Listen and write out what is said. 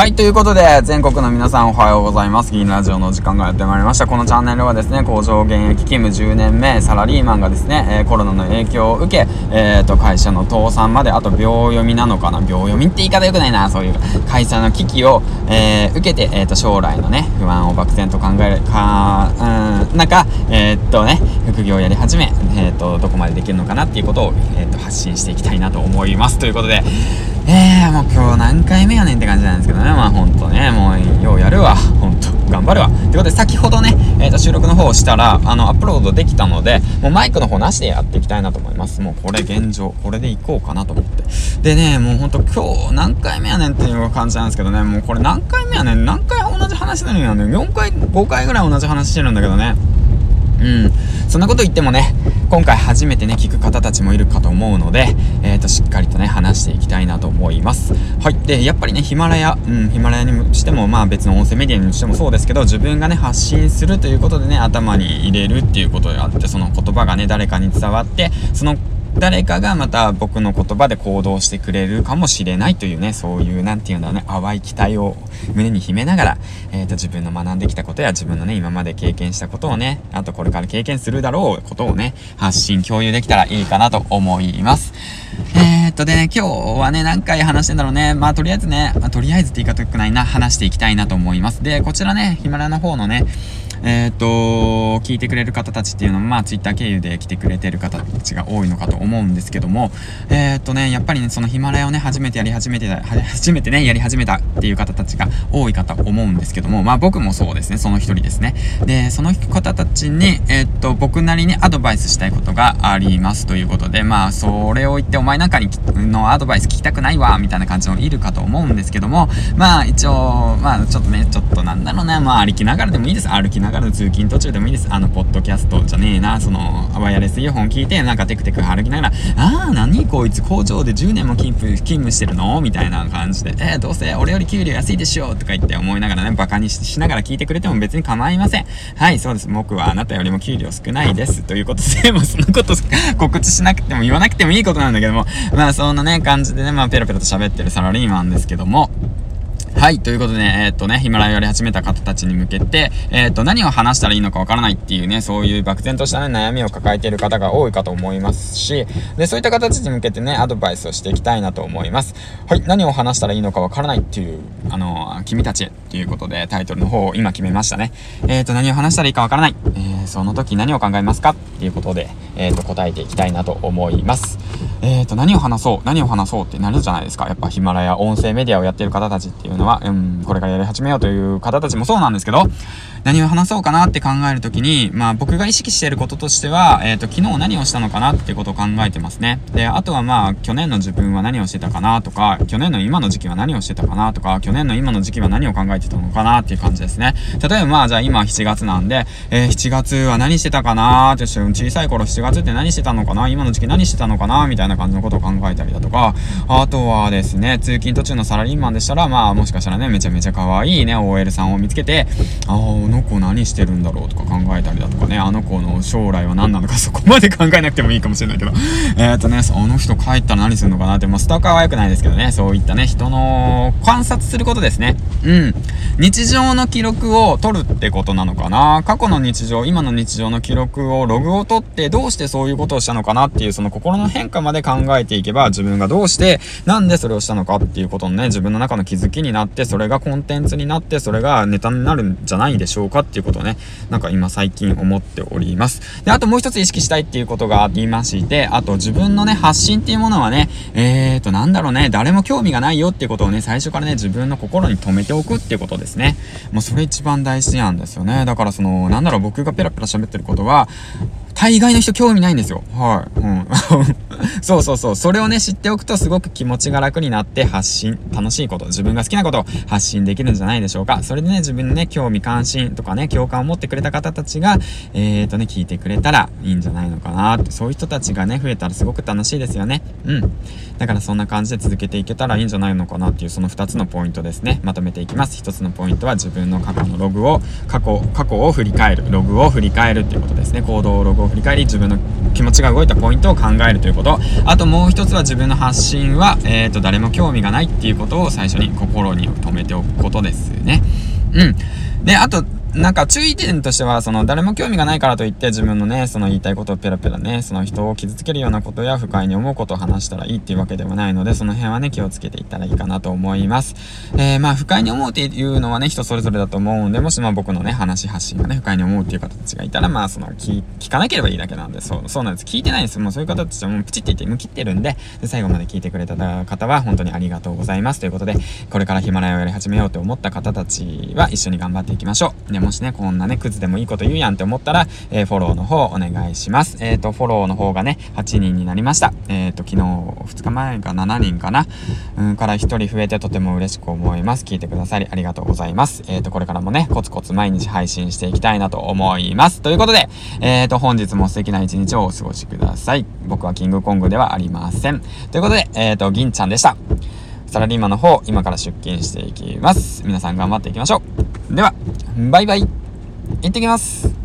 はい、ということで、全国の皆さんおはようございます。銀ラジオの時間がやってまいりました。このチャンネルはですね、工場現役勤務10年目、サラリーマンがですね、えー、コロナの影響を受け、えっ、ー、と、会社の倒産まで、あと秒読みなのかな？秒読みって言い方良くないな、そういう、会社の危機を、えー、受けて、えっ、と、将来のね、不安を漠然と考える、か、うん、なんか、えっとね、副業をやり始め、えっと、どこまでできるのかなっていうことを、えっと、発信していきたいなと思います。ということで、えー、もう今日何回目やねんって感じなんですけどね。まあほんとね、もうようやるわ。ほんと、頑張るわ。ということで先ほどね、えー、と収録の方をしたら、あの、アップロードできたので、もうマイクの方なしでやっていきたいなと思います。もうこれ現状、これでいこうかなと思って。でね、もうほんと今日何回目やねんっていう感じなんですけどね、もうこれ何回目やねん？何回同じ話なのにやね。4回、5回ぐらい同じ話してるんだけどね。うん。そんなこと言ってもね、今回初めてね、聞く方たちもいるかと思うので、えっ、ー、と、しっかりとね、話していきたいなと思います。はい。で、やっぱりね、ヒマラヤ、うん、ヒマラヤにしても、まあ別の音声メディアにしてもそうですけど、自分がね、発信するということでね、頭に入れるっていうことであって、その言葉がね、誰かに伝わって、その誰かがまた僕の言葉で行動してくれるかもしれないというね、そういう、なんていうんだろうね、淡い期待を胸に秘めながら、えっ、ー、と、自分の学んできたことや自分のね、今まで経験したことをね、あとこれから経験するだろうことをね、発信、共有できたらいいかなと思います。えー、っとで、ね、今日はね、何回話してんだろうね。まあ、とりあえずね、まあ、とりあえずって言い方よくないな、話していきたいなと思います。で、こちらね、ヒマラの方のね、えー、っと、聞いてくれる方たちっていうのも、まあ、ツイッター経由で来てくれてる方たちが多いのかと思思うんですけども、えー、っとね、やっぱりね、そのヒマラヤをね、初めてやり始めて、初めてね、やり始めたっていう方たちが多いかと思うんですけども、まあ、僕もそうですね、その一人ですね。で、その方たちに、えー、っと、僕なりにアドバイスしたいことがありますということで、まあ、それを言って、お前なんかにのアドバイス聞きたくないわ、みたいな感じのいるかと思うんですけども、まあ、一応、まあ、ちょっとね、ちょっとなんだろうね、まあ、歩きながらでもいいです。歩きながらの通勤途中中でもいいです。あの、ポッドキャストじゃねえな、その、ワイヤレスイヤホン聞いて、なんかテクテク歩きながら、ああ、何？こいつ工場で10年も勤務、勤務してるの？みたいな感じで、えー、どうせ俺より給料安いでしょとか言って思いながらね、バカにしながら聞いてくれても別に構いません。はい、そうです。僕はあなたよりも給料少ないです。ということで、もうそのこと 告知しなくても言わなくてもいいことなんだけども、まあそんなね、感じでね、まあペラペラと喋ってるサラリーマンですけども、はい。ということで、えー、っとね、ヒマラヤやり始めた方たちに向けて、えー、っと、何を話したらいいのかわからないっていうね、そういう漠然としたね、悩みを抱えている方が多いかと思いますし、で、そういった方たちに向けてね、アドバイスをしていきたいなと思います。はい。何を話したらいいのかわからないっていう、あの、君たちへっていうことで、タイトルの方を今決めましたね。えー、っと、何を話したらいいかわからない。えー、その時何を考えますか？っていうことで、えっと、答えていきたいなと思います。えっと、何を話そう？何を話そう？ってなるじゃないですか。やっぱヒマラヤ音声メディアをやってる方たちっていうのは、うん、これからやり始めようという方たちもそうなんですけど、何を話そうかなって考えるときに、まあ僕が意識していることとしては、えっ、ー、と、昨日何をしたのかなってことを考えてますね。で、あとはまあ、去年の自分は何をしてたかなとか、去年の今の時期は何をしてたかなとか、去年の今の時期は何を考えてたのかなっていう感じですね。例えばまあ、じゃあ今7月なんで、えー、7月は何してたかなって、小さい頃7月って何してたのかな？今の時期何してたのかな？みたいな感じのことを考えたりだとか、あとはですね、通勤途中のサラリーマンでしたら、まあ、もしかしたらね、めちゃめちゃ可愛いね、OL さんを見つけて、ああ、の子何してるんだろうとか考えたりだとかね、あの子の将来は何なのかそこまで考えなくてもいいかもしれないけど、えっ、とね、あの人帰ったら何するのかなって、まあ、スターカーは良くないですけどね、そういったね、人の観察することですね。うん。日常の記録を取るってことなのかな？過去の日常、今の日常の記録を、ログを取って、どうしてそういうことをしたのかなっていう、その心の変化まで考えていけば、自分がどうして、なんでそれをしたのかっていうことのね、自分の中の気づきになって、それがコンテンツになって、それがネタになるんじゃないでしょうかっていうことをね、なんか今最近思っております。で、あともう一つ意識したいっていうことがありまして、あと自分のね、発信っていうものはね、えーと、なんだろうね、誰も興味がないよっていうことをね、最初からね、自分の心に留めておくっていうことですね。もうそれ一番大事なんですよね。だからその、なんだろう、僕がペラペラ喋ってることは、大概の人興味ないんですよ。はい。うん。そうそうそう。それをね、知っておくとすごく気持ちが楽になって発信、楽しいこと、自分が好きなことを発信できるんじゃないでしょうか。それでね、自分にね、興味関心とかね、共感を持ってくれた方たちが、えーとね、聞いてくれたらいいんじゃないのかなって、そういう人たちがね、増えたらすごく楽しいですよね。うん。だからそんな感じで続けていけたらいいんじゃないのかなっていうその2つのポイントですね。まとめていきます。1つのポイントは自分の過去のログを、過去、過去を振り返る。ログを振り返るっていうことですね。行動をログを振り返り、自分の気持ちが動いたポイントを考えるということ。あともう一つは自分の発信は、え、ー、と、誰も興味がないっていうことを最初に心に留めておくことですね。うん。で、あと、なんか注意点としては、その誰も興味がないからといって自分のね、その言いたいことをペラペラね、その人を傷つけるようなことや不快に思うことを話したらいいっていうわけではないので、その辺はね、気をつけていったらいいかなと思います。えー、まあ不快に思うっていうのはね、人それぞれだと思うんで、もしまあ僕のね、話発信がね、不快に思うっていう方たちがいたら、まあその聞、聞かなければいいだけなんで、そう、そうなんです。聞いてないんです。もうそういう方たちはもうプチって言って向きってるんで、で最後まで聞いてくれた方は本当にありがとうございます。ということで、これからヒマラヤをやり始めようと思った方たちは一緒に頑張っていきましょう。もしね、こんなね、クズでもいいこと言うやんって思ったら、えー、フォローの方お願いします。えっ、ー、と、フォローの方がね、8人になりました。えっ、ー、と、昨日、2日前が7人かな。うん、から1人増えてとても嬉しく思います。聞いてくださりありがとうございます。えっ、と、これからもね、コツコツ毎日配信していきたいなと思います。ということで、えっ、と、本日も素敵な一日をお過ごしください。僕はキングコングではありません。ということで、えっ、と、銀ちゃんでした。サラリーマンの方、今から出勤していきます。皆さん頑張っていきましょう。では、バイバイ。行ってきます。